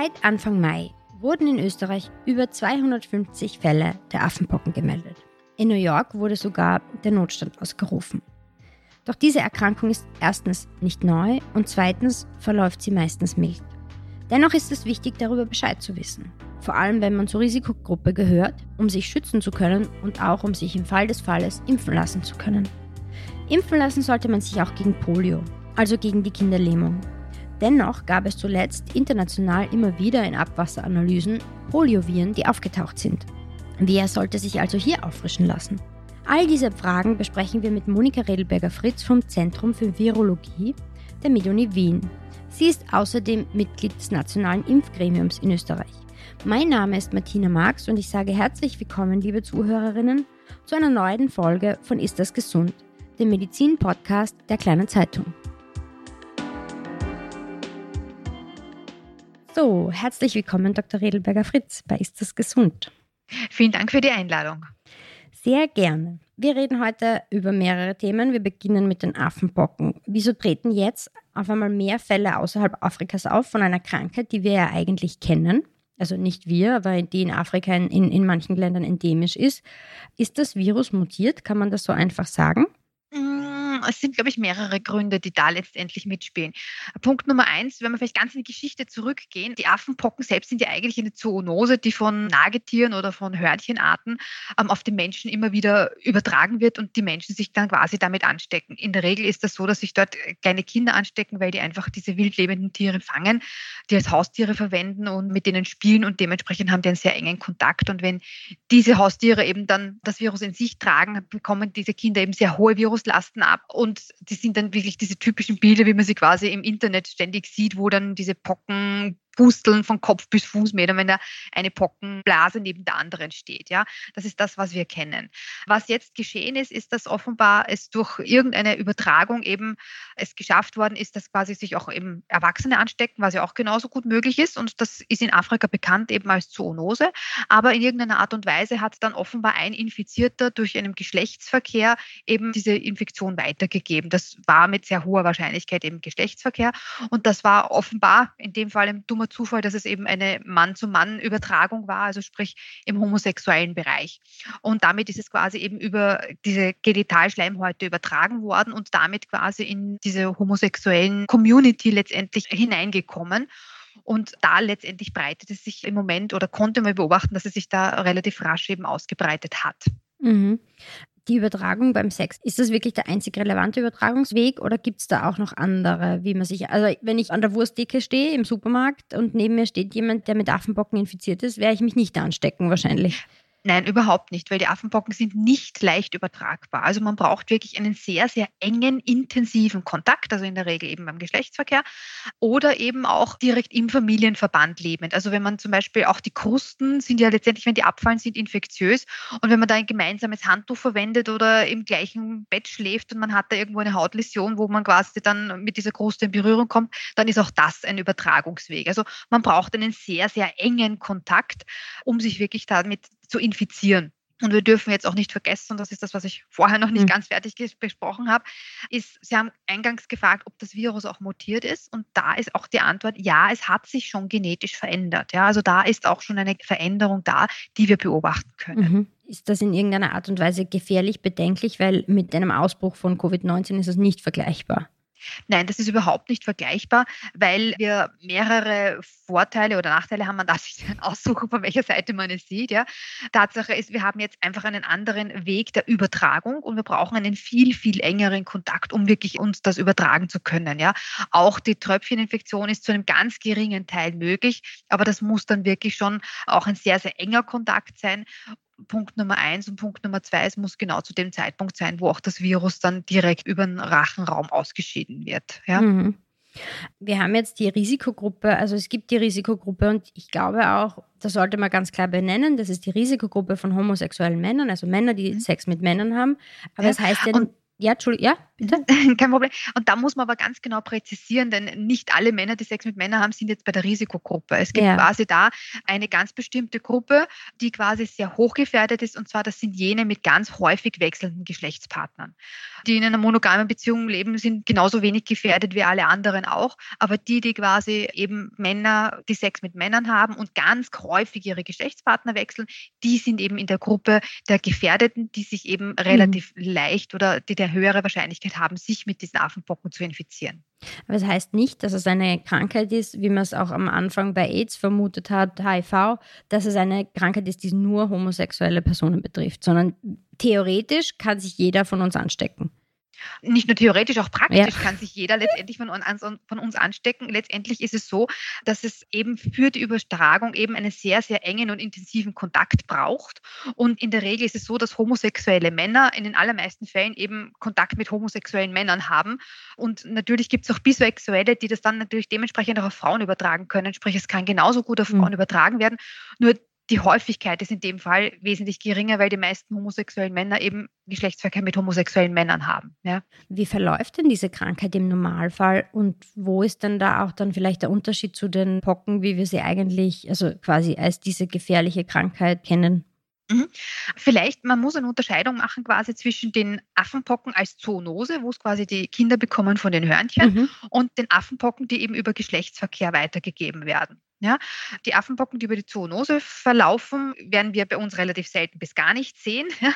Seit Anfang Mai wurden in Österreich über 250 Fälle der Affenpocken gemeldet. In New York wurde sogar der Notstand ausgerufen. Doch diese Erkrankung ist erstens nicht neu und zweitens verläuft sie meistens mild. Dennoch ist es wichtig, darüber Bescheid zu wissen. Vor allem, wenn man zur Risikogruppe gehört, um sich schützen zu können und auch um sich im Fall des Falles impfen lassen zu können. Impfen lassen sollte man sich auch gegen Polio, also gegen die Kinderlähmung. Dennoch gab es zuletzt international immer wieder in Abwasseranalysen Polioviren, die aufgetaucht sind. Wer sollte sich also hier auffrischen lassen? All diese Fragen besprechen wir mit Monika Redelberger-Fritz vom Zentrum für Virologie der MedUni Wien. Sie ist außerdem Mitglied des Nationalen Impfgremiums in Österreich. Mein Name ist Martina Marx und ich sage herzlich willkommen, liebe Zuhörerinnen, zu einer neuen Folge von Ist das gesund, dem Medizin-Podcast der Kleinen Zeitung. So, herzlich willkommen, Dr. Redelberger Fritz bei Ist das gesund? Vielen Dank für die Einladung. Sehr gerne. Wir reden heute über mehrere Themen. Wir beginnen mit den Affenpocken. Wieso treten jetzt auf einmal mehr Fälle außerhalb Afrikas auf von einer Krankheit, die wir ja eigentlich kennen? Also nicht wir, aber die in Afrika in, in, in manchen Ländern endemisch ist. Ist das Virus mutiert? Kann man das so einfach sagen? Es sind, glaube ich, mehrere Gründe, die da letztendlich mitspielen. Punkt Nummer eins, wenn wir vielleicht ganz in die Geschichte zurückgehen, die Affenpocken selbst sind ja eigentlich eine Zoonose, die von Nagetieren oder von Hörnchenarten ähm, auf den Menschen immer wieder übertragen wird und die Menschen sich dann quasi damit anstecken. In der Regel ist das so, dass sich dort kleine Kinder anstecken, weil die einfach diese wildlebenden Tiere fangen, die als Haustiere verwenden und mit denen spielen und dementsprechend haben die einen sehr engen Kontakt. Und wenn diese Haustiere eben dann das Virus in sich tragen, bekommen diese Kinder eben sehr hohe Viruslasten ab und die sind dann wirklich diese typischen Bilder, wie man sie quasi im Internet ständig sieht, wo dann diese Pocken Pusteln von Kopf bis Fußmeter, wenn da eine Pockenblase neben der anderen steht. Ja, das ist das, was wir kennen. Was jetzt geschehen ist, ist, dass offenbar es durch irgendeine Übertragung eben es geschafft worden ist, dass quasi sich auch eben Erwachsene anstecken, was ja auch genauso gut möglich ist. Und das ist in Afrika bekannt eben als Zoonose. Aber in irgendeiner Art und Weise hat dann offenbar ein Infizierter durch einen Geschlechtsverkehr eben diese Infektion weitergegeben. Das war mit sehr hoher Wahrscheinlichkeit eben Geschlechtsverkehr. Und das war offenbar in dem Fall ein dummer Zufall, dass es eben eine Mann-zu-Mann-Übertragung war, also sprich im homosexuellen Bereich. Und damit ist es quasi eben über diese Genitalschleimhäute übertragen worden und damit quasi in diese homosexuellen Community letztendlich hineingekommen. Und da letztendlich breitet es sich im Moment oder konnte man beobachten, dass es sich da relativ rasch eben ausgebreitet hat. Mhm die Übertragung beim Sex, ist das wirklich der einzig relevante Übertragungsweg oder gibt es da auch noch andere, wie man sich, also wenn ich an der Wurstdecke stehe im Supermarkt und neben mir steht jemand, der mit Affenbocken infiziert ist, werde ich mich nicht anstecken wahrscheinlich. Nein, überhaupt nicht, weil die Affenpocken sind nicht leicht übertragbar. Also man braucht wirklich einen sehr, sehr engen, intensiven Kontakt, also in der Regel eben beim Geschlechtsverkehr oder eben auch direkt im Familienverband lebend. Also wenn man zum Beispiel auch die Krusten sind ja letztendlich, wenn die abfallen, sind infektiös und wenn man da ein gemeinsames Handtuch verwendet oder im gleichen Bett schläft und man hat da irgendwo eine Hautläsion, wo man quasi dann mit dieser Kruste in Berührung kommt, dann ist auch das ein Übertragungsweg. Also man braucht einen sehr, sehr engen Kontakt, um sich wirklich damit zu infizieren. Und wir dürfen jetzt auch nicht vergessen, und das ist das, was ich vorher noch nicht mhm. ganz fertig besprochen habe, ist, Sie haben eingangs gefragt, ob das Virus auch mutiert ist. Und da ist auch die Antwort, ja, es hat sich schon genetisch verändert. Ja, also da ist auch schon eine Veränderung da, die wir beobachten können. Mhm. Ist das in irgendeiner Art und Weise gefährlich, bedenklich, weil mit einem Ausbruch von Covid-19 ist es nicht vergleichbar? Nein, das ist überhaupt nicht vergleichbar, weil wir mehrere Vorteile oder Nachteile haben. Man darf sich aussuchen, von welcher Seite man es sieht. Ja. Tatsache ist, wir haben jetzt einfach einen anderen Weg der Übertragung und wir brauchen einen viel, viel engeren Kontakt, um wirklich uns das übertragen zu können. Ja. Auch die Tröpfcheninfektion ist zu einem ganz geringen Teil möglich, aber das muss dann wirklich schon auch ein sehr, sehr enger Kontakt sein. Punkt Nummer eins und Punkt Nummer zwei, es muss genau zu dem Zeitpunkt sein, wo auch das Virus dann direkt über den Rachenraum ausgeschieden wird. Ja? Mhm. Wir haben jetzt die Risikogruppe, also es gibt die Risikogruppe und ich glaube auch, das sollte man ganz klar benennen, das ist die Risikogruppe von homosexuellen Männern, also Männer, die mhm. Sex mit Männern haben. Aber ja. das heißt ja, Ja, Entschuldigung, ja, bitte. Kein Problem. Und da muss man aber ganz genau präzisieren, denn nicht alle Männer, die Sex mit Männern haben, sind jetzt bei der Risikogruppe. Es gibt ja. quasi da eine ganz bestimmte Gruppe, die quasi sehr hochgefährdet ist, und zwar das sind jene mit ganz häufig wechselnden Geschlechtspartnern. Die in einer monogamen Beziehung leben, sind genauso wenig gefährdet wie alle anderen auch, aber die, die quasi eben Männer, die Sex mit Männern haben und ganz häufig ihre Geschlechtspartner wechseln, die sind eben in der Gruppe der Gefährdeten, die sich eben relativ mhm. leicht oder die der höhere Wahrscheinlichkeit haben, sich mit diesen Affenpocken zu infizieren. Aber es das heißt nicht, dass es eine Krankheit ist, wie man es auch am Anfang bei AIDS vermutet hat, HIV, dass es eine Krankheit ist, die nur homosexuelle Personen betrifft, sondern theoretisch kann sich jeder von uns anstecken nicht nur theoretisch, auch praktisch ja. kann sich jeder letztendlich von, von, uns anstecken. Letztendlich ist es so, dass es eben für die Übertragung eben einen sehr, sehr engen und intensiven Kontakt braucht. Und in der Regel ist es so, dass homosexuelle Männer in den allermeisten Fällen eben Kontakt mit homosexuellen Männern haben. Und natürlich gibt es auch Bisexuelle, die das dann natürlich dementsprechend auch auf Frauen übertragen können. Sprich, es kann genauso gut auf mhm. Frauen mhm. übertragen werden. Nur die Häufigkeit ist in dem Fall wesentlich geringer, weil die meisten homosexuellen Männer eben Geschlechtsverkehr mit homosexuellen Männern haben. Ja. Wie verläuft denn diese Krankheit im Normalfall und wo ist denn da auch dann vielleicht der Unterschied zu den Pocken, wie wir sie eigentlich, also quasi als diese gefährliche Krankheit kennen? Mhm. Vielleicht, man muss eine Unterscheidung machen quasi zwischen den Affenpocken als Zoonose, wo es quasi die Kinder bekommen von den Hörnchen, mhm. und den Affenpocken, die eben über Geschlechtsverkehr weitergegeben werden. Ja, die Affenpocken, die über die Zoonose verlaufen, werden wir bei uns relativ selten bis gar nicht sehen, ja,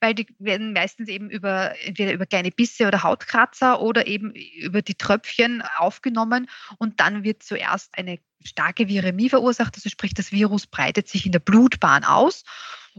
weil die werden meistens eben über entweder über kleine Bisse oder Hautkratzer oder eben über die Tröpfchen aufgenommen und dann wird zuerst eine starke Viremie verursacht, also sprich das Virus breitet sich in der Blutbahn aus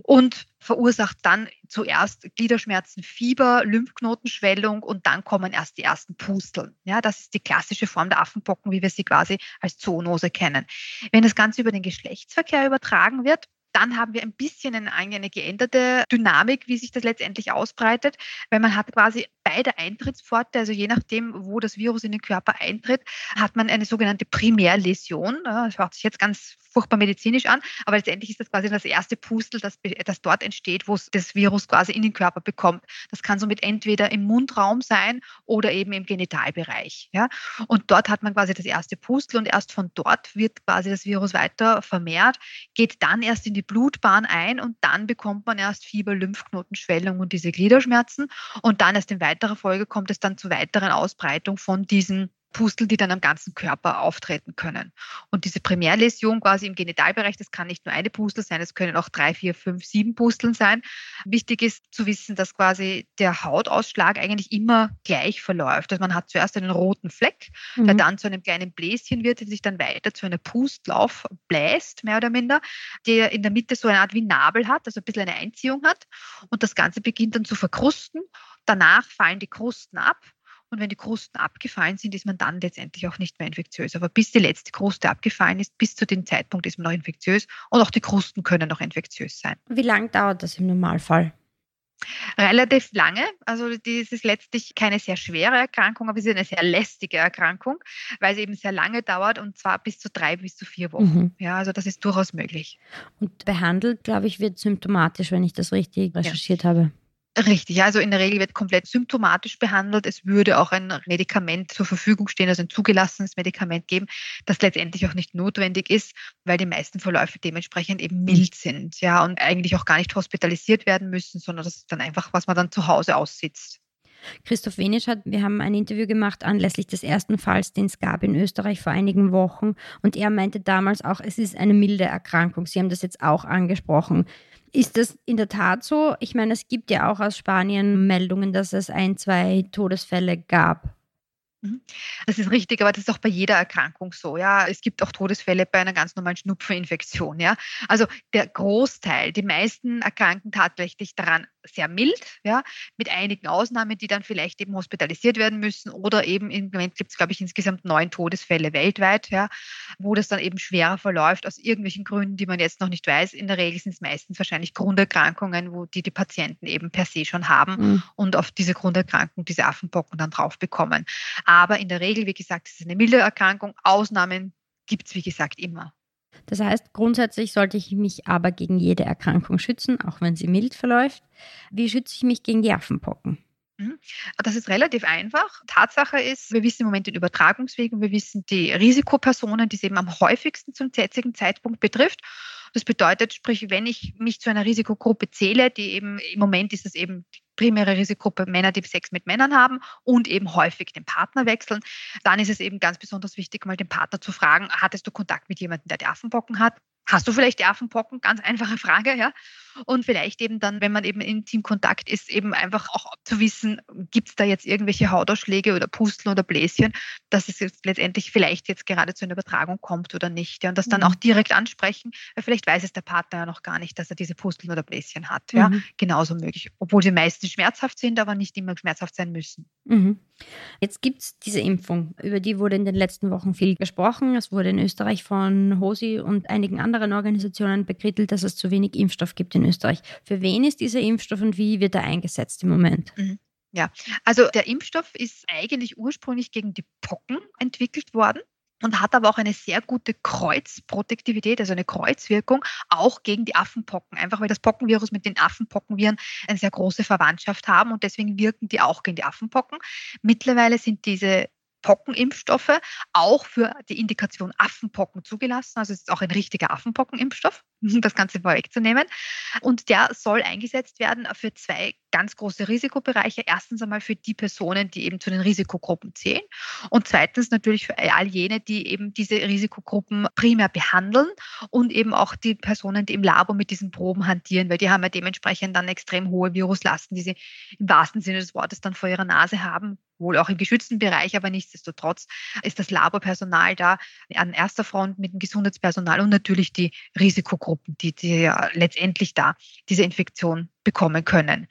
und verursacht dann zuerst Gliederschmerzen, Fieber, Lymphknotenschwellung und dann kommen erst die ersten Pusteln. Ja, das ist die klassische Form der Affenpocken, wie wir sie quasi als Zoonose kennen. Wenn das Ganze über den Geschlechtsverkehr übertragen wird, dann haben wir ein bisschen eine, eine geänderte Dynamik, wie sich das letztendlich ausbreitet, weil man hat quasi beide Eintrittspforte, also je nachdem, wo das Virus in den Körper eintritt, hat man eine sogenannte Primärläsion. Das hört sich jetzt ganz furchtbar medizinisch an, aber letztendlich ist das quasi das erste Pustel, das, das dort entsteht, wo es das Virus quasi in den Körper bekommt. Das kann somit entweder im Mundraum sein oder eben im Genitalbereich. Ja? Und dort hat man quasi das erste Pustel und erst von dort wird quasi das Virus weiter vermehrt, geht dann erst in die Blutbahn ein und dann bekommt man erst Fieber, Lymphknotenschwellung und diese Gliederschmerzen. Und dann erst in weiterer Folge kommt es dann zu weiteren Ausbreitung von diesen Pusteln, die dann am ganzen Körper auftreten können. Und diese Primärläsion quasi im Genitalbereich, das kann nicht nur eine Pustel sein, es können auch drei, vier, fünf, sieben Pusteln sein. Wichtig ist zu wissen, dass quasi der Hautausschlag eigentlich immer gleich verläuft. Also man hat zuerst einen roten Fleck, mhm. der dann zu einem kleinen Bläschen wird, der sich dann weiter zu einer Pustlauf bläst, mehr oder minder, der in der Mitte so eine Art wie Nabel hat, also ein bisschen eine Einziehung hat. Und das Ganze beginnt dann zu verkrusten. Danach fallen die Krusten ab und wenn die Krusten abgefallen sind, ist man dann letztendlich auch nicht mehr infektiös. Aber bis die letzte Kruste abgefallen ist, bis zu dem Zeitpunkt ist man noch infektiös und auch die Krusten können noch infektiös sein. Wie lange dauert das im Normalfall? Relativ lange. Also das ist letztlich keine sehr schwere Erkrankung, aber es ist eine sehr lästige Erkrankung, weil es eben sehr lange dauert und zwar bis zu drei bis zu vier Wochen. Mhm. Ja, also das ist durchaus möglich. Und behandelt, glaube ich, wird symptomatisch, wenn ich das richtig recherchiert ja. habe. Richtig, also in der Regel wird komplett symptomatisch behandelt. Es würde auch ein Medikament zur Verfügung stehen, also ein zugelassenes Medikament geben, das letztendlich auch nicht notwendig ist, weil die meisten Verläufe dementsprechend eben mild sind, ja, und eigentlich auch gar nicht hospitalisiert werden müssen, sondern das ist dann einfach, was man dann zu Hause aussitzt. Christoph Wenisch hat, wir haben ein Interview gemacht anlässlich des ersten Falls, den es gab in Österreich vor einigen Wochen. Und er meinte damals auch, es ist eine milde Erkrankung. Sie haben das jetzt auch angesprochen. Ist das in der Tat so? Ich meine, es gibt ja auch aus Spanien Meldungen, dass es ein, zwei Todesfälle gab. Mhm. Das ist richtig, aber das ist auch bei jeder Erkrankung so. Ja, es gibt auch Todesfälle bei einer ganz normalen Schnupfeninfektion. Ja, also der Großteil, die meisten erkranken tatsächlich daran sehr mild, ja, mit einigen Ausnahmen, die dann vielleicht eben hospitalisiert werden müssen oder eben im Moment gibt es, glaube ich, insgesamt neun Todesfälle weltweit, ja, wo das dann eben schwerer verläuft aus irgendwelchen Gründen, die man jetzt noch nicht weiß. In der Regel sind es meistens wahrscheinlich Grunderkrankungen, wo die die Patienten eben per se schon haben mhm. und auf diese Grunderkrankung diese Affenpocken dann drauf bekommen. Aber in der Regel, wie gesagt, ist es eine milde Erkrankung. Ausnahmen gibt es, wie gesagt, immer. Das heißt, grundsätzlich sollte ich mich aber gegen jede Erkrankung schützen, auch wenn sie mild verläuft. Wie schütze ich mich gegen die Affenpocken? Mhm. Das ist relativ einfach. Tatsache ist, wir wissen im Moment den Übertragungsweg und wir wissen die Risikopersonen, die es eben am häufigsten zum jetzigen Zeitpunkt betrifft. Das bedeutet, sprich, wenn ich mich zu einer Risikogruppe zähle, die eben im Moment ist es eben die primäre Risikogruppe Männer, die Sex mit Männern haben und eben häufig den Partner wechseln, dann ist es eben ganz besonders wichtig, mal den Partner zu fragen, hattest du Kontakt mit jemandem, der die Affenpocken hat? Hast du vielleicht die Affenpocken? Ganz einfache Frage, ja. Und vielleicht eben dann, wenn man eben in Teamkontakt ist, eben einfach auch zu wissen, gibt es da jetzt irgendwelche Hautausschläge oder Pusteln oder Bläschen, dass es jetzt letztendlich vielleicht jetzt gerade zu einer Übertragung kommt oder nicht. Ja. Und das dann mhm. auch direkt ansprechen, weil vielleicht weiß es der Partner ja noch gar nicht, dass er diese Pusteln oder Bläschen hat. Ja. Mhm. Genauso möglich. Obwohl sie meistens schmerzhaft sind, aber nicht immer schmerzhaft sein müssen. Mhm. Jetzt gibt es diese Impfung, über die wurde in den letzten Wochen viel gesprochen. Es wurde in Österreich von HOSI und einigen anderen Organisationen bekrittelt, dass es zu wenig Impfstoff gibt in Österreich. Für wen ist dieser Impfstoff und wie wird er eingesetzt im Moment? Mhm. Ja, also der Impfstoff ist eigentlich ursprünglich gegen die Pocken entwickelt worden und hat aber auch eine sehr gute Kreuzprotektivität, also eine Kreuzwirkung, auch gegen die Affenpocken. Einfach weil das Pockenvirus mit den Affenpockenviren eine sehr große Verwandtschaft haben und deswegen wirken die auch gegen die Affenpocken. Mittlerweile sind diese Pockenimpfstoffe auch für die Indikation Affenpocken zugelassen. Also es ist auch ein richtiger Affenpockenimpfstoff, das Ganze vorwegzunehmen. Und der soll eingesetzt werden für zwei ganz große Risikobereiche. Erstens einmal für die Personen, die eben zu den Risikogruppen zählen. Und zweitens natürlich für all jene, die eben diese Risikogruppen primär behandeln und eben auch die Personen, die im Labor mit diesen Proben hantieren, weil die haben ja dementsprechend dann extrem hohe Viruslasten, die sie im wahrsten Sinne des Wortes dann vor ihrer Nase haben wohl auch im geschützten Bereich, aber nichtsdestotrotz ist das Laborpersonal da an erster Front mit dem Gesundheitspersonal und natürlich die Risikogruppen, die, die ja letztendlich da diese Infektion bekommen können.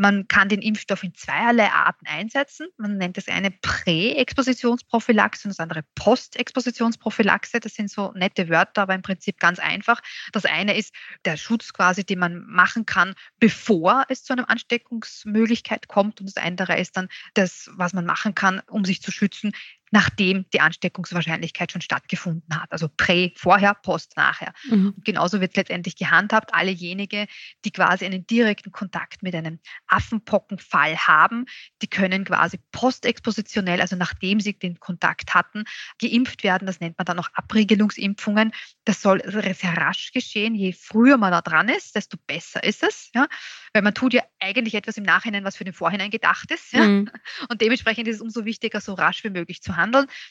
Man kann den Impfstoff in zweierlei Arten einsetzen. Man nennt das eine Prä-Expositionsprophylaxe und das andere Post-Expositionsprophylaxe. Das sind so nette Wörter, aber im Prinzip ganz einfach. Das eine ist der Schutz quasi, den man machen kann, bevor es zu einer Ansteckungsmöglichkeit kommt. Und das andere ist dann das, was man machen kann, um sich zu schützen, nachdem die Ansteckungswahrscheinlichkeit schon stattgefunden hat. Also prä, vorher, post, nachher. Mhm. Und genauso wird es letztendlich gehandhabt. Allejenige, die quasi einen direkten Kontakt mit einem Affenpockenfall haben, die können quasi postexpositionell, also nachdem sie den Kontakt hatten, geimpft werden. Das nennt man dann auch Abriegelungsimpfungen. Das soll sehr rasch geschehen. Je früher man da dran ist, desto besser ist es. Ja? Weil man tut ja eigentlich etwas im Nachhinein, was für den Vorhinein gedacht ist. Ja? Mhm. Und dementsprechend ist es umso wichtiger, so rasch wie möglich zu handeln.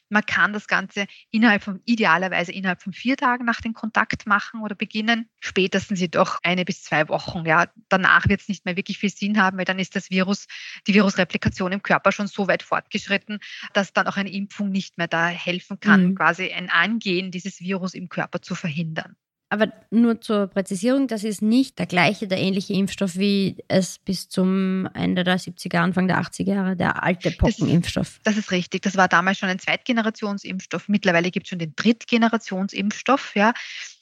Man kann das Ganze innerhalb von, idealerweise innerhalb von vier Tagen nach dem Kontakt machen oder beginnen. Spätestens jedoch eine bis zwei Wochen. Ja, danach wird es nicht mehr wirklich viel Sinn haben, weil dann ist das Virus, die Virusreplikation im Körper schon so weit fortgeschritten, dass dann auch eine Impfung nicht mehr da helfen kann, mhm. quasi ein Angehen dieses Virus im Körper zu verhindern. Aber nur zur Präzisierung, das ist nicht der gleiche, der ähnliche Impfstoff, wie es bis zum Ende der 70er, Anfang der 80er Jahre der alte Pockenimpfstoff. Das, das ist richtig. Das war damals schon ein Zweitgenerationsimpfstoff. Mittlerweile gibt es schon den Drittgenerationsimpfstoff. Ja.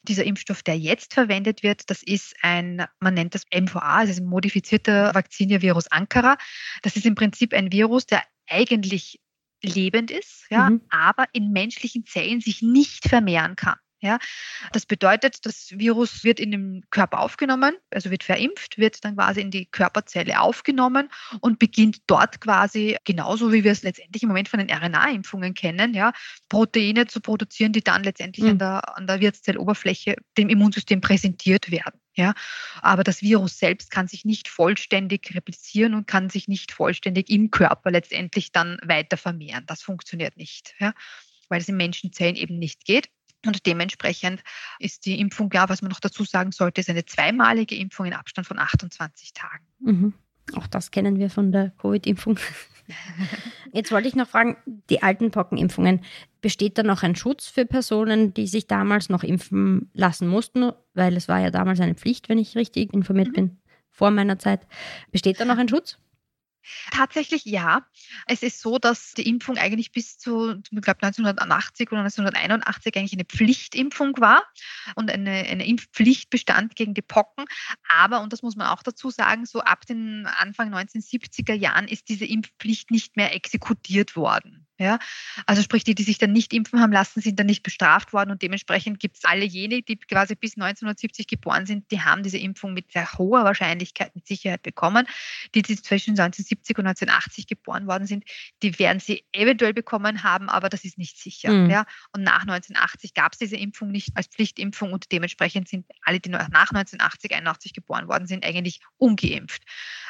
Dieser Impfstoff, der jetzt verwendet wird, das ist ein, man nennt das MVA, das ist ein modifizierter Vaccinia-Virus Ankara. Das ist im Prinzip ein Virus, der eigentlich lebend ist, ja, mhm. aber in menschlichen Zellen sich nicht vermehren kann. Ja, das bedeutet, das Virus wird in den Körper aufgenommen, also wird verimpft, wird dann quasi in die Körperzelle aufgenommen und beginnt dort quasi genauso wie wir es letztendlich im Moment von den RNA-Impfungen kennen, ja, Proteine zu produzieren, die dann letztendlich mhm. an der, an der Wirtszelloberfläche dem Immunsystem präsentiert werden. Ja, aber das Virus selbst kann sich nicht vollständig replizieren und kann sich nicht vollständig im Körper letztendlich dann weiter vermehren. Das funktioniert nicht, ja, weil es in Menschenzellen eben nicht geht. Und dementsprechend ist die Impfung, ja, was man noch dazu sagen sollte, ist eine zweimalige Impfung in Abstand von 28 Tagen. Mhm. Auch das kennen wir von der Covid-Impfung. Jetzt wollte ich noch fragen, die alten Pockenimpfungen, besteht da noch ein Schutz für Personen, die sich damals noch impfen lassen mussten? Weil es war ja damals eine Pflicht, wenn ich richtig informiert mhm. bin, vor meiner Zeit. Besteht da noch ein Schutz? Tatsächlich ja. Es ist so, dass die Impfung eigentlich bis zu, ich glaube 1980 oder 1981 eigentlich eine Pflichtimpfung war und eine, eine Impfpflicht bestand gegen die Pocken. Aber, und das muss man auch dazu sagen, so ab den Anfang 1970er Jahren ist diese Impfpflicht nicht mehr exekutiert worden. Ja, also sprich, die, die sich dann nicht impfen haben lassen, sind dann nicht bestraft worden und dementsprechend gibt es alle jene, die quasi bis 1970 geboren sind, die haben diese Impfung mit sehr hoher Wahrscheinlichkeit mit Sicherheit bekommen. Die, die zwischen 1970 und 1980 geboren worden sind, die werden sie eventuell bekommen haben, aber das ist nicht sicher. Mhm. Ja, und nach 1980 gab es diese Impfung nicht als Pflichtimpfung und dementsprechend sind alle, die nach 1980, 81 geboren worden sind, eigentlich ungeimpft.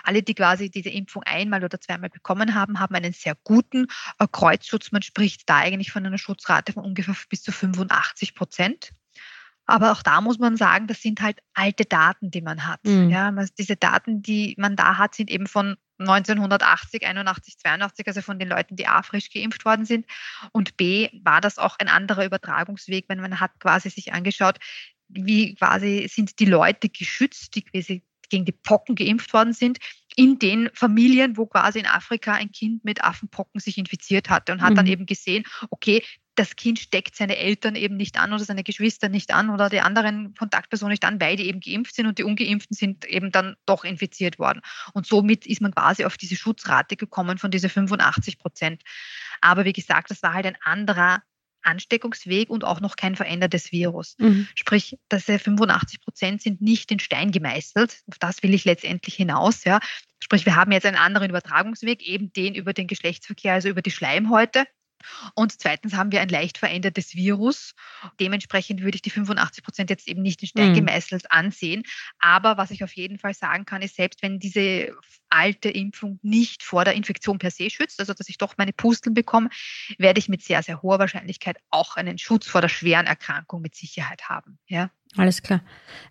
Alle, die quasi diese Impfung einmal oder zweimal bekommen haben, haben einen sehr guten äh, Kreuzschutz. Man spricht da eigentlich von einer Schutzrate von ungefähr bis zu 85 Prozent. Aber auch da muss man sagen, das sind halt alte Daten, die man hat. Mhm. Ja, diese Daten, die man da hat, sind eben von 1980, 81, 82, also von den Leuten, die A frisch geimpft worden sind. Und B war das auch ein anderer Übertragungsweg, wenn man hat quasi sich angeschaut, wie quasi sind die Leute geschützt, die quasi gegen die Pocken geimpft worden sind, in den Familien, wo quasi in Afrika ein Kind mit Affenpocken sich infiziert hatte und hat mhm. dann eben gesehen, okay, das Kind steckt seine Eltern eben nicht an oder seine Geschwister nicht an oder die anderen Kontaktpersonen nicht an, weil die eben geimpft sind und die Ungeimpften sind eben dann doch infiziert worden. Und somit ist man quasi auf diese Schutzrate gekommen von diese 85 Prozent. Aber wie gesagt, das war halt ein anderer Ansteckungsweg und auch noch kein verändertes Virus. Mhm. Sprich, diese 85 Prozent sind nicht in Stein gemeißelt. Auf das will ich letztendlich hinaus. Ja. Sprich, wir haben jetzt einen anderen Übertragungsweg, eben den über den Geschlechtsverkehr, also über die Schleimhäute. Und zweitens haben wir ein leicht verändertes Virus. Dementsprechend würde ich die 85 Prozent jetzt eben nicht in Stein mhm. gemeißelt ansehen. Aber was ich auf jeden Fall sagen kann, ist, selbst wenn diese alte Impfung nicht vor der Infektion per se schützt, also dass ich doch meine Pusteln bekomme, werde ich mit sehr, sehr hoher Wahrscheinlichkeit auch einen Schutz vor der schweren Erkrankung mit Sicherheit haben. Ja. Alles klar.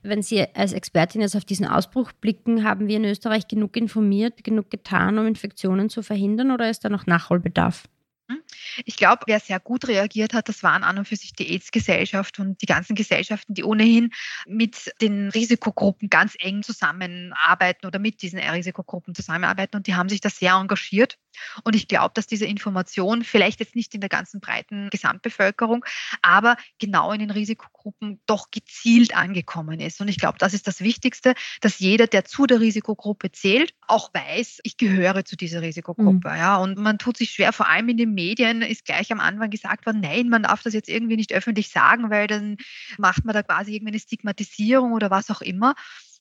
Wenn Sie als Expertin jetzt auf diesen Ausbruch blicken, haben wir in Österreich genug informiert, genug getan, um Infektionen zu verhindern oder ist da noch Nachholbedarf? Hm? Ich glaube, wer sehr gut reagiert hat, das waren an und für sich die AIDS-Gesellschaft und die ganzen Gesellschaften, die ohnehin mit den Risikogruppen ganz eng zusammenarbeiten oder mit diesen Risikogruppen zusammenarbeiten und die haben sich da sehr engagiert. Und ich glaube, dass diese Information vielleicht jetzt nicht in der ganzen breiten Gesamtbevölkerung, aber genau in den Risikogruppen doch gezielt angekommen ist. Und ich glaube, das ist das Wichtigste, dass jeder, der zu der Risikogruppe zählt, auch weiß, ich gehöre zu dieser Risikogruppe. Mhm. Ja, und man tut sich schwer, vor allem in den Medien ist gleich am Anfang gesagt worden, nein, man darf das jetzt irgendwie nicht öffentlich sagen, weil dann macht man da quasi irgendwie eine Stigmatisierung oder was auch immer.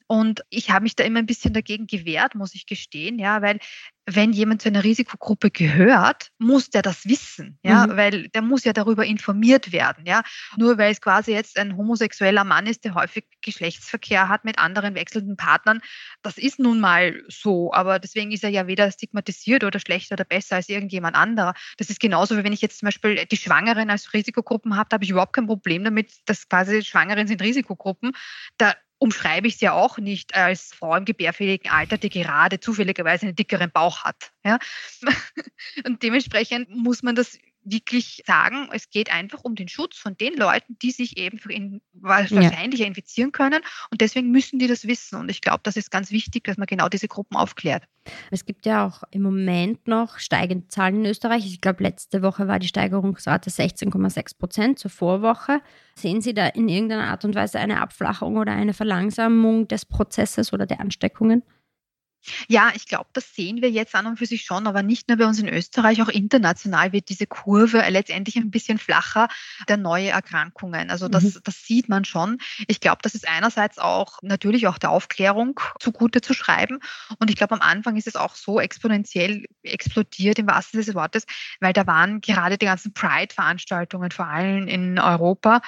Und ich habe mich da immer ein bisschen dagegen gewehrt, muss ich gestehen, ja, weil wenn jemand zu einer Risikogruppe gehört, muss der das wissen, ja, mhm. weil der muss ja darüber informiert werden, ja. Nur weil es quasi jetzt ein homosexueller Mann ist, der häufig Geschlechtsverkehr hat mit anderen wechselnden Partnern, das ist nun mal so, aber deswegen ist er ja weder stigmatisiert oder schlechter oder besser als irgendjemand anderer. Das ist genauso wie wenn ich jetzt zum Beispiel die Schwangeren als Risikogruppen habe, da habe ich überhaupt kein Problem damit, dass quasi Schwangeren sind Risikogruppen. Da umschreibe ich sie ja auch nicht als Frau im gebärfähigen Alter, die gerade zufälligerweise einen dickeren Bauch hat. Ja? Und dementsprechend muss man das wirklich sagen, es geht einfach um den Schutz von den Leuten, die sich eben in, wahrscheinlich ja. infizieren können. Und deswegen müssen die das wissen. Und ich glaube, das ist ganz wichtig, dass man genau diese Gruppen aufklärt. Es gibt ja auch im Moment noch steigende Zahlen in Österreich. Ich glaube, letzte Woche war die Steigerungsrate 16,6 Prozent zur Vorwoche. Sehen Sie da in irgendeiner Art und Weise eine Abflachung oder eine Verlangsamung des Prozesses oder der Ansteckungen? Ja, ich glaube, das sehen wir jetzt an und für sich schon, aber nicht nur bei uns in Österreich, auch international wird diese Kurve letztendlich ein bisschen flacher der neue Erkrankungen. Also das, mhm. das sieht man schon. Ich glaube, das ist einerseits auch natürlich auch der Aufklärung zugute zu schreiben. Und ich glaube, am Anfang ist es auch so exponentiell explodiert im wahrsten Sinne des Wortes, weil da waren gerade die ganzen Pride-Veranstaltungen, vor allem in Europa.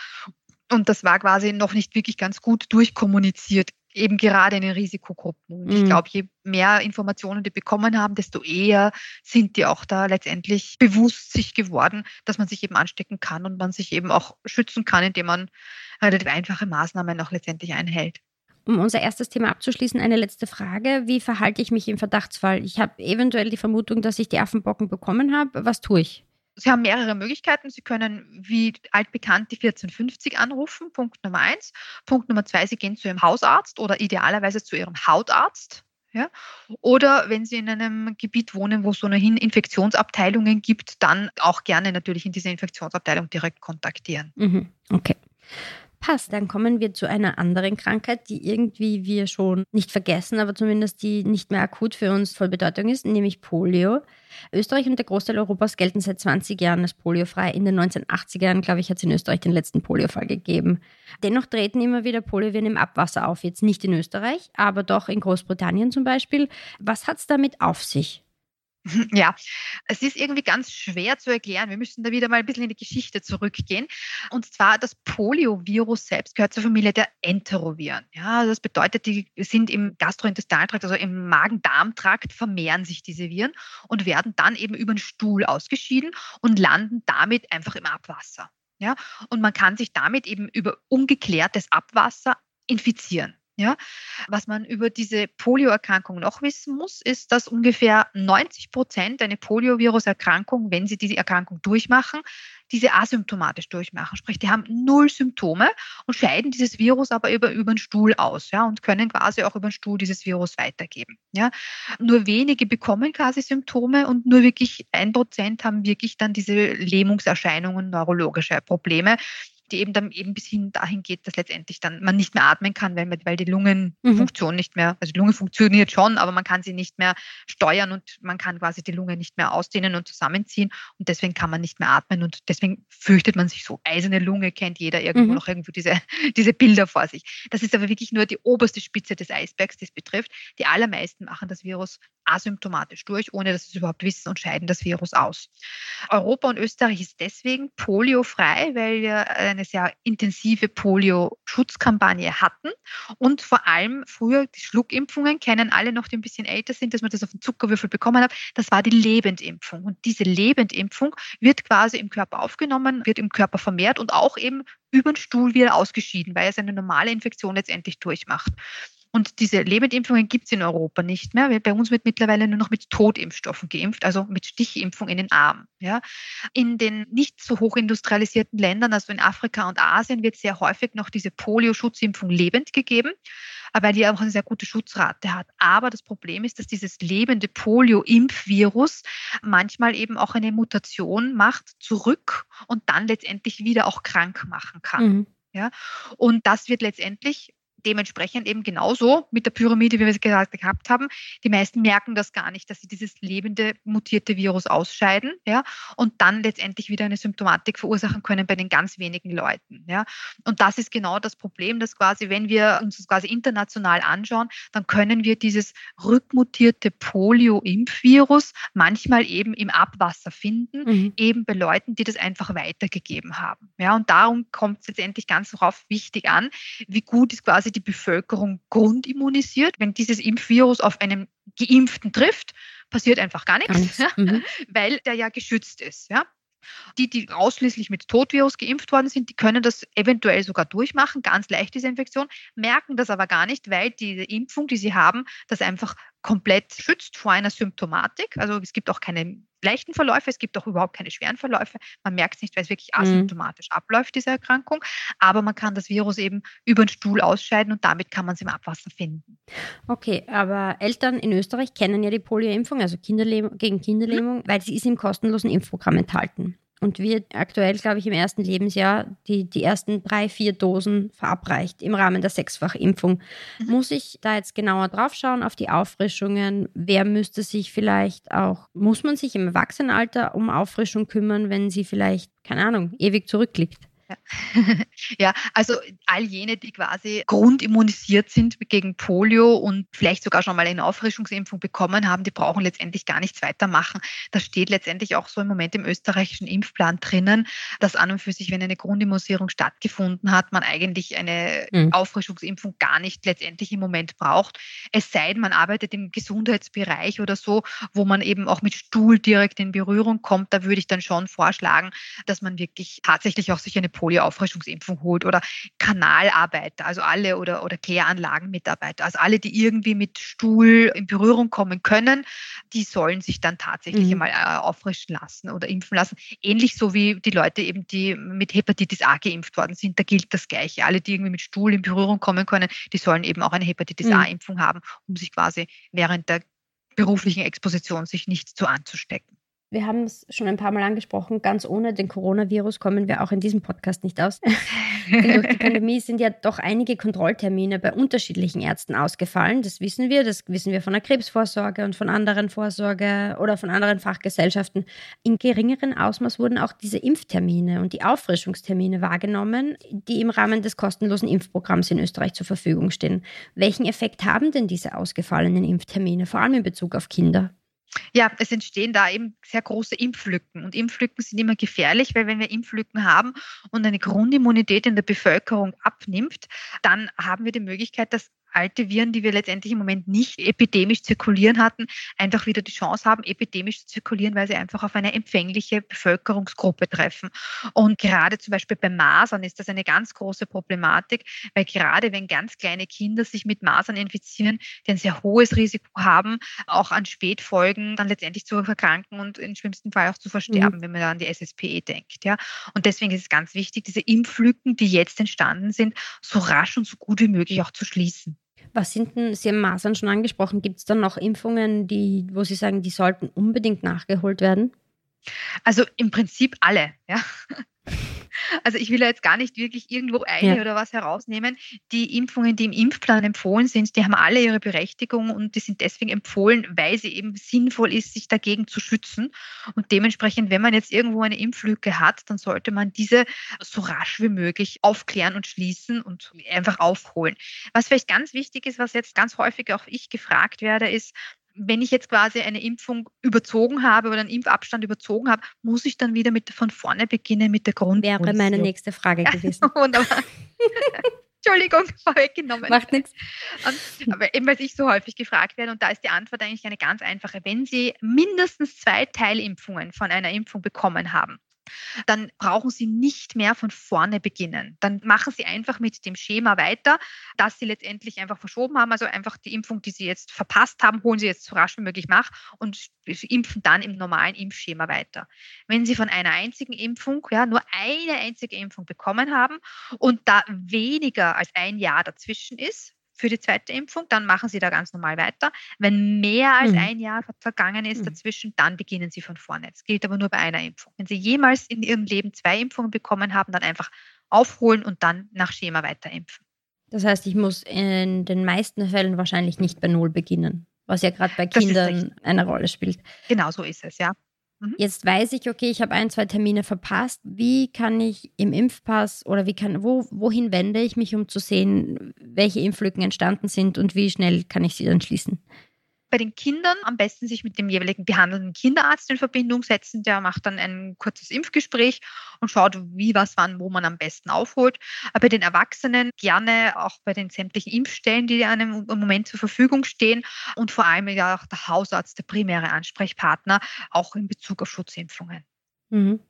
Und das war quasi noch nicht wirklich ganz gut durchkommuniziert eben gerade in den Risikogruppen. Und mhm. ich glaube, je mehr Informationen die bekommen haben, desto eher sind die auch da letztendlich bewusst sich geworden, dass man sich eben anstecken kann und man sich eben auch schützen kann, indem man relativ einfache Maßnahmen auch letztendlich einhält. Um unser erstes Thema abzuschließen, eine letzte Frage. Wie verhalte ich mich im Verdachtsfall? Ich habe eventuell die Vermutung, dass ich die Affenbocken bekommen habe. Was tue ich? Sie haben mehrere Möglichkeiten. Sie können wie altbekannt die 1450 anrufen, Punkt Nummer eins. Punkt Nummer zwei, Sie gehen zu Ihrem Hausarzt oder idealerweise zu Ihrem Hautarzt. Ja? Oder wenn Sie in einem Gebiet wohnen, wo es ohnehin Infektionsabteilungen gibt, dann auch gerne natürlich in diese Infektionsabteilung direkt kontaktieren. Mhm. Okay. Passt, dann kommen wir zu einer anderen Krankheit, die irgendwie wir schon nicht vergessen, aber zumindest die nicht mehr akut für uns voll Bedeutung ist, nämlich Polio. Österreich und der Großteil Europas gelten seit 20 Jahren als poliofrei. In den 1980er Jahren, glaube ich, hat es in Österreich den letzten Poliofall gegeben. Dennoch treten immer wieder Polioviren im Abwasser auf. Jetzt nicht in Österreich, aber doch in Großbritannien zum Beispiel. Was hat es damit auf sich? Ja, es ist irgendwie ganz schwer zu erklären. Wir müssen da wieder mal ein bisschen in die Geschichte zurückgehen. Und zwar das Poliovirus selbst gehört zur Familie der Enteroviren. Ja, das bedeutet, die sind im Gastrointestinaltrakt, also im Magen-Darm-Trakt, vermehren sich diese Viren und werden dann eben über den Stuhl ausgeschieden und landen damit einfach im Abwasser. Ja, und man kann sich damit eben über ungeklärtes Abwasser infizieren. Ja, was man über diese Polioerkrankung noch wissen muss, ist, dass ungefähr 90 Prozent eine Polioviruserkrankung, wenn sie diese Erkrankung durchmachen, diese asymptomatisch durchmachen. Sprich, die haben null Symptome und scheiden dieses Virus aber über, über den Stuhl aus ja, und können quasi auch über den Stuhl dieses Virus weitergeben. Ja. Nur wenige bekommen quasi Symptome und nur wirklich ein Prozent haben wirklich dann diese Lähmungserscheinungen, neurologische Probleme die eben dann eben bis hin dahin geht, dass letztendlich dann man nicht mehr atmen kann, weil, weil die Lungenfunktion mhm. nicht mehr, also die Lunge funktioniert schon, aber man kann sie nicht mehr steuern und man kann quasi die Lunge nicht mehr ausdehnen und zusammenziehen und deswegen kann man nicht mehr atmen und deswegen fürchtet man sich so. Eiserne Lunge kennt jeder irgendwo mhm. noch irgendwo diese, diese Bilder vor sich. Das ist aber wirklich nur die oberste Spitze des Eisbergs, das betrifft. Die allermeisten machen das Virus asymptomatisch durch, ohne dass sie es überhaupt wissen und scheiden das Virus aus. Europa und Österreich ist deswegen poliofrei, weil wir eine sehr intensive Polio-Schutzkampagne hatten und vor allem früher die Schluckimpfungen kennen alle noch, die ein bisschen älter sind, dass man das auf den Zuckerwürfel bekommen hat. Das war die Lebendimpfung und diese Lebendimpfung wird quasi im Körper aufgenommen, wird im Körper vermehrt und auch eben über den Stuhl wieder ausgeschieden, weil es eine normale Infektion letztendlich durchmacht. Und diese Lebendimpfungen gibt es in Europa nicht mehr. Bei uns wird mittlerweile nur noch mit Totimpfstoffen geimpft, also mit Stichimpfung in den Arm. Ja. In den nicht so hochindustrialisierten Ländern, also in Afrika und Asien, wird sehr häufig noch diese Polio-Schutzimpfung lebend gegeben, weil die auch eine sehr gute Schutzrate hat. Aber das Problem ist, dass dieses lebende Polio-Impfvirus manchmal eben auch eine Mutation macht zurück und dann letztendlich wieder auch krank machen kann. Mhm. Ja, und das wird letztendlich dementsprechend eben genauso mit der Pyramide, wie wir es gerade gehabt haben. Die meisten merken das gar nicht, dass sie dieses lebende mutierte Virus ausscheiden, ja, und dann letztendlich wieder eine Symptomatik verursachen können bei den ganz wenigen Leuten, ja. Und das ist genau das Problem, dass quasi, wenn wir uns das quasi international anschauen, dann können wir dieses rückmutierte Polio-Impfvirus manchmal eben im Abwasser finden, mhm. eben bei Leuten, die das einfach weitergegeben haben, ja. Und darum kommt es letztendlich ganz darauf wichtig an, wie gut ist quasi die Bevölkerung grundimmunisiert. Wenn dieses Impfvirus auf einen Geimpften trifft, passiert einfach gar nichts. Mhm. weil der ja geschützt ist. Ja? Die, die ausschließlich mit Totvirus geimpft worden sind, die können das eventuell sogar durchmachen, ganz leicht diese Infektion, merken das aber gar nicht, weil diese Impfung, die sie haben, das einfach komplett schützt vor einer Symptomatik. Also es gibt auch keine leichten Verläufe, es gibt auch überhaupt keine schweren Verläufe. Man merkt es nicht, weil es wirklich mhm. asymptomatisch mhm. abläuft, diese Erkrankung. Aber man kann das Virus eben über den Stuhl ausscheiden und damit kann man es im Abwasser finden. Okay, aber Eltern in Österreich kennen ja die Polioimpfung, also Kinderlähmung, gegen Kinderlähmung, mhm. weil sie ist im kostenlosen Impfprogramm enthalten und wird aktuell, glaube ich, im ersten Lebensjahr die, die ersten drei, vier Dosen verabreicht im Rahmen der Sechsfachimpfung. Mhm. Muss ich da jetzt genauer drauf schauen auf die Auffrischungen? Wer müsste sich vielleicht auch, muss man sich im Erwachsenenalter um Auffrischung kümmern, wenn sie vielleicht, keine Ahnung, ewig zurückliegt? Ja. also all jene, die quasi grundimmunisiert sind gegen Polio und vielleicht sogar schon mal eine Auffrischungsimpfung bekommen haben, die brauchen letztendlich gar nichts weitermachen. Das steht letztendlich auch so im Moment im österreichischen Impfplan drinnen, dass an und für sich, wenn eine Grundimmunisierung stattgefunden hat, man eigentlich eine mhm. Auffrischungsimpfung gar nicht letztendlich im Moment braucht. Es sei denn, man arbeitet im Gesundheitsbereich oder so, wo man eben auch mit Stuhl direkt in Berührung kommt. Da würde ich dann schon vorschlagen, dass man wirklich tatsächlich auch sich eine Polioauffrischungsimpfung holt oder Kanalarbeiter, also alle oder, oder Kläranlagenmitarbeiter, also alle, die irgendwie mit Stuhl in Berührung kommen können, die sollen sich dann tatsächlich mhm. einmal äh, auffrischen lassen oder impfen lassen. Ähnlich so wie die Leute eben, die mit Hepatitis A geimpft worden sind, da gilt das Gleiche. Alle, die irgendwie mit Stuhl in Berührung kommen können, die sollen eben auch eine Hepatitis mhm. A-Impfung haben, um sich quasi während der beruflichen Exposition sich nicht zu anzustecken. Wir haben es schon ein paar Mal angesprochen, ganz ohne den Coronavirus kommen wir auch in diesem Podcast nicht aus. Durch die Pandemie sind ja doch einige Kontrolltermine bei unterschiedlichen Ärzten ausgefallen. Das wissen wir. Das wissen wir von der Krebsvorsorge und von anderen Vorsorge oder von anderen Fachgesellschaften. In geringeren Ausmaß wurden auch diese Impftermine und die Auffrischungstermine wahrgenommen, die im Rahmen des kostenlosen Impfprogramms in Österreich zur Verfügung stehen. Welchen Effekt haben denn diese ausgefallenen Impftermine, vor allem in Bezug auf Kinder? Ja, es entstehen da eben sehr große Impflücken. Und Impflücken sind immer gefährlich, weil wenn wir Impflücken haben und eine Grundimmunität in der Bevölkerung abnimmt, dann haben wir die Möglichkeit, dass alte Viren, die wir letztendlich im Moment nicht epidemisch zirkulieren hatten, einfach wieder die Chance haben, epidemisch zu zirkulieren, weil sie einfach auf eine empfängliche Bevölkerungsgruppe treffen. Und gerade zum Beispiel bei Masern ist das eine ganz große Problematik, weil gerade wenn ganz kleine Kinder sich mit Masern infizieren, die ein sehr hohes Risiko haben, auch an Spätfolgen dann letztendlich zu verkranken und im schlimmsten Fall auch zu versterben, mhm. wenn man da an die SSPE denkt. Ja. Und deswegen ist es ganz wichtig, diese Impflücken, die jetzt entstanden sind, so rasch und so gut wie möglich auch zu schließen. Was sind denn, Sie haben Masern schon angesprochen, gibt es dann noch Impfungen, die, wo Sie sagen, die sollten unbedingt nachgeholt werden? Also im Prinzip alle, ja. Also ich will jetzt gar nicht wirklich irgendwo eine ja. oder was herausnehmen. Die Impfungen, die im Impfplan empfohlen sind, die haben alle ihre Berechtigung und die sind deswegen empfohlen, weil sie eben sinnvoll ist, sich dagegen zu schützen. Und dementsprechend, wenn man jetzt irgendwo eine Impflücke hat, dann sollte man diese so rasch wie möglich aufklären und schließen und einfach aufholen. Was vielleicht ganz wichtig ist, was jetzt ganz häufig auch ich gefragt werde, ist, wenn ich jetzt quasi eine Impfung überzogen habe oder einen Impfabstand überzogen habe, muss ich dann wieder mit von vorne beginnen mit der Grund. Wäre meine nächste Frage gewesen. wunderbar. Entschuldigung, vorweggenommen. Macht nichts. Aber eben, weil ich so häufig gefragt werde, und da ist die Antwort eigentlich eine ganz einfache. Wenn Sie mindestens zwei Teilimpfungen von einer Impfung bekommen haben, dann brauchen Sie nicht mehr von vorne beginnen. Dann machen Sie einfach mit dem Schema weiter, das Sie letztendlich einfach verschoben haben. Also einfach die Impfung, die Sie jetzt verpasst haben, holen Sie jetzt so rasch wie möglich nach und impfen dann im normalen Impfschema weiter. Wenn Sie von einer einzigen Impfung, ja, nur eine einzige Impfung bekommen haben und da weniger als ein Jahr dazwischen ist, für die zweite Impfung, dann machen Sie da ganz normal weiter. Wenn mehr als mhm. ein Jahr vergangen ist mhm. dazwischen, dann beginnen Sie von vorne. Das gilt aber nur bei einer Impfung. Wenn Sie jemals in Ihrem Leben zwei Impfungen bekommen haben, dann einfach aufholen und dann nach Schema weiter impfen. Das heißt, ich muss in den meisten Fällen wahrscheinlich nicht bei Null beginnen, was ja gerade bei Kindern eine Rolle spielt. Genau so ist es, ja. Mhm. Jetzt weiß ich, okay, ich habe ein, zwei Termine verpasst. Wie kann ich im Impfpass oder wie kann, wo, wohin wende ich mich, um zu sehen, welche Impflücken entstanden sind und wie schnell kann ich sie dann schließen? Bei den Kindern am besten sich mit dem jeweiligen behandelnden Kinderarzt in Verbindung setzen. Der macht dann ein kurzes Impfgespräch und schaut, wie, was, wann, wo man am besten aufholt. Aber bei den Erwachsenen gerne auch bei den sämtlichen Impfstellen, die einem im Moment zur Verfügung stehen und vor allem ja auch der Hausarzt, der primäre Ansprechpartner, auch in Bezug auf Schutzimpfungen. Mhm.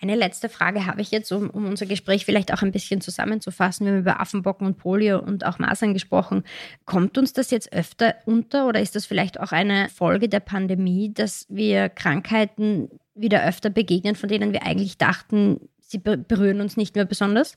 Eine letzte Frage habe ich jetzt, um, um, unser Gespräch vielleicht auch ein bisschen zusammenzufassen. Wir haben über Affenbocken und Polio und auch Masern gesprochen. Kommt uns das jetzt öfter unter oder ist das vielleicht auch eine Folge der Pandemie, dass wir Krankheiten wieder öfter begegnen, von denen wir eigentlich dachten, sie berühren uns nicht mehr besonders?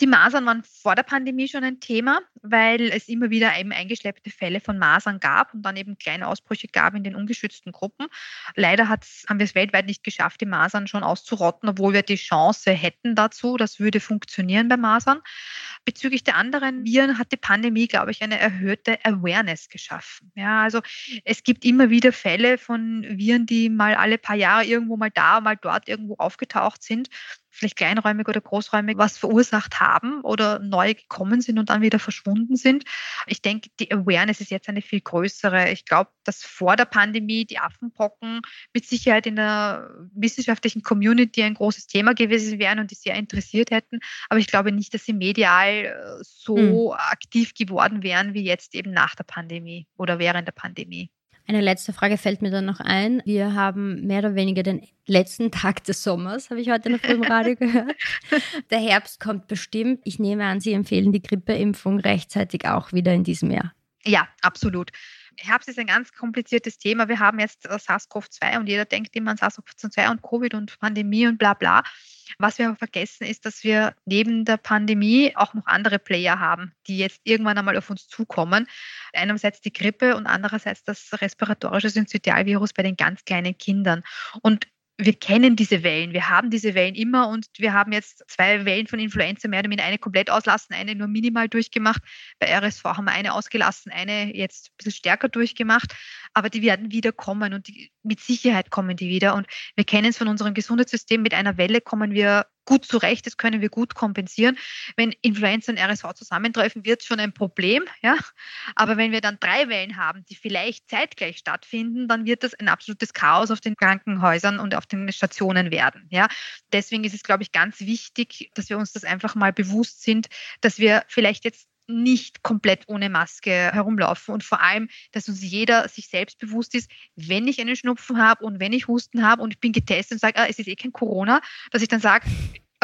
Die Masern waren vor der Pandemie schon ein Thema, weil es immer wieder eben eingeschleppte Fälle von Masern gab und dann eben kleine Ausbrüche gab in den ungeschützten Gruppen. Leider haben wir es weltweit nicht geschafft, die Masern schon auszurotten, obwohl wir die Chance hätten dazu. Das würde funktionieren bei Masern. Bezüglich der anderen Viren hat die Pandemie, glaube ich, eine erhöhte Awareness geschaffen. Ja, also es gibt immer wieder Fälle von Viren, die mal alle paar Jahre irgendwo mal da, mal dort irgendwo aufgetaucht sind vielleicht kleinräumig oder großräumig was verursacht haben oder neu gekommen sind und dann wieder verschwunden sind. Ich denke, die Awareness ist jetzt eine viel größere. Ich glaube, dass vor der Pandemie die Affenpocken mit Sicherheit in der wissenschaftlichen Community ein großes Thema gewesen wären und die sehr interessiert hätten. Aber ich glaube nicht, dass sie medial äh, so mhm. aktiv geworden wären wie jetzt eben nach der Pandemie oder während der Pandemie. Eine letzte Frage fällt mir dann noch ein. Wir haben mehr oder weniger den letzten Tag des Sommers, habe ich heute noch im Radio gehört. Der Herbst kommt bestimmt. Ich nehme an, Sie empfehlen die Grippeimpfung rechtzeitig auch wieder in diesem Jahr. Ja, absolut Herbst ist ein ganz kompliziertes Thema. Wir haben jetzt äh, SARS-CoV-2 und jeder denkt immer an SARS-CoV-2 und Covid und Pandemie und bla bla. Was wir aber vergessen ist, dass wir neben der Pandemie auch noch andere Player haben, die jetzt irgendwann einmal auf uns zukommen. Einerseits die Grippe und andererseits das respiratorische Synzytialvirus bei den ganz kleinen Kindern. Und wir kennen diese Wellen, wir haben diese Wellen immer und wir haben jetzt zwei Wellen von Influenza mehr oder weniger eine komplett auslassen, eine nur minimal durchgemacht. Bei RSV haben wir eine ausgelassen, eine jetzt ein bisschen stärker durchgemacht, aber die werden wieder kommen und die, mit Sicherheit kommen die wieder. Und wir kennen es von unserem Gesundheitssystem, mit einer Welle kommen wir gut zurecht, das können wir gut kompensieren. Wenn Influenza und RSV zusammentreffen, wird es schon ein Problem. Ja? Aber wenn wir dann drei Wellen haben, die vielleicht zeitgleich stattfinden, dann wird das ein absolutes Chaos auf den Krankenhäusern und auf den Stationen werden. Ja? Deswegen ist es, glaube ich, ganz wichtig, dass wir uns das einfach mal bewusst sind, dass wir vielleicht jetzt nicht komplett ohne Maske herumlaufen. Und vor allem, dass uns jeder sich selbst bewusst ist, wenn ich einen Schnupfen habe und wenn ich Husten habe und ich bin getestet und sage, ah, es ist eh kein Corona, dass ich dann sage,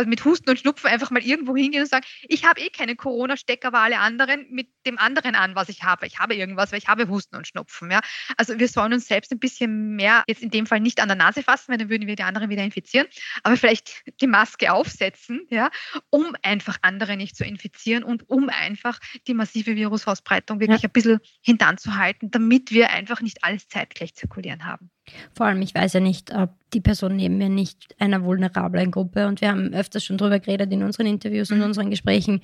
also mit Husten und Schnupfen einfach mal irgendwo hingehen und sagen, ich habe eh keine Corona, stecke aber alle anderen mit dem anderen an, was ich habe. Ich habe irgendwas, weil ich habe Husten und Schnupfen. Ja? Also wir sollen uns selbst ein bisschen mehr, jetzt in dem Fall nicht an der Nase fassen, weil dann würden wir die anderen wieder infizieren, aber vielleicht die Maske aufsetzen, ja, um einfach andere nicht zu infizieren und um einfach die massive Virusausbreitung wirklich ja. ein bisschen hintanzuhalten, damit wir einfach nicht alles zeitgleich zirkulieren haben. Vor allem, ich weiß ja nicht, ob die Person neben mir nicht einer vulnerablen Gruppe, und wir haben öfters schon darüber geredet in unseren Interviews und mhm. unseren Gesprächen,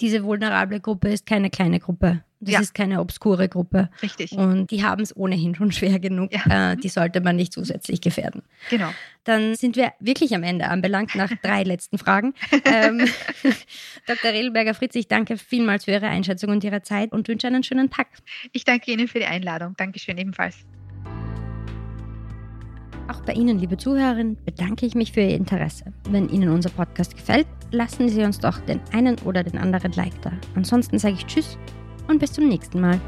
diese vulnerable Gruppe ist keine kleine Gruppe. Das ja. ist keine obskure Gruppe. Richtig. Und die haben es ohnehin schon schwer genug. Ja. Äh, die sollte man nicht zusätzlich gefährden. Genau. Dann sind wir wirklich am Ende anbelangt nach drei letzten Fragen. ähm, Dr. Redelberger-Fritz, ich danke vielmals für Ihre Einschätzung und Ihre Zeit und wünsche einen schönen Tag. Ich danke Ihnen für die Einladung. Dankeschön ebenfalls. Auch bei Ihnen, liebe Zuhörerinnen, bedanke ich mich für Ihr Interesse. Wenn Ihnen unser Podcast gefällt, lassen Sie uns doch den einen oder den anderen Like da. Ansonsten sage ich Tschüss und bis zum nächsten Mal.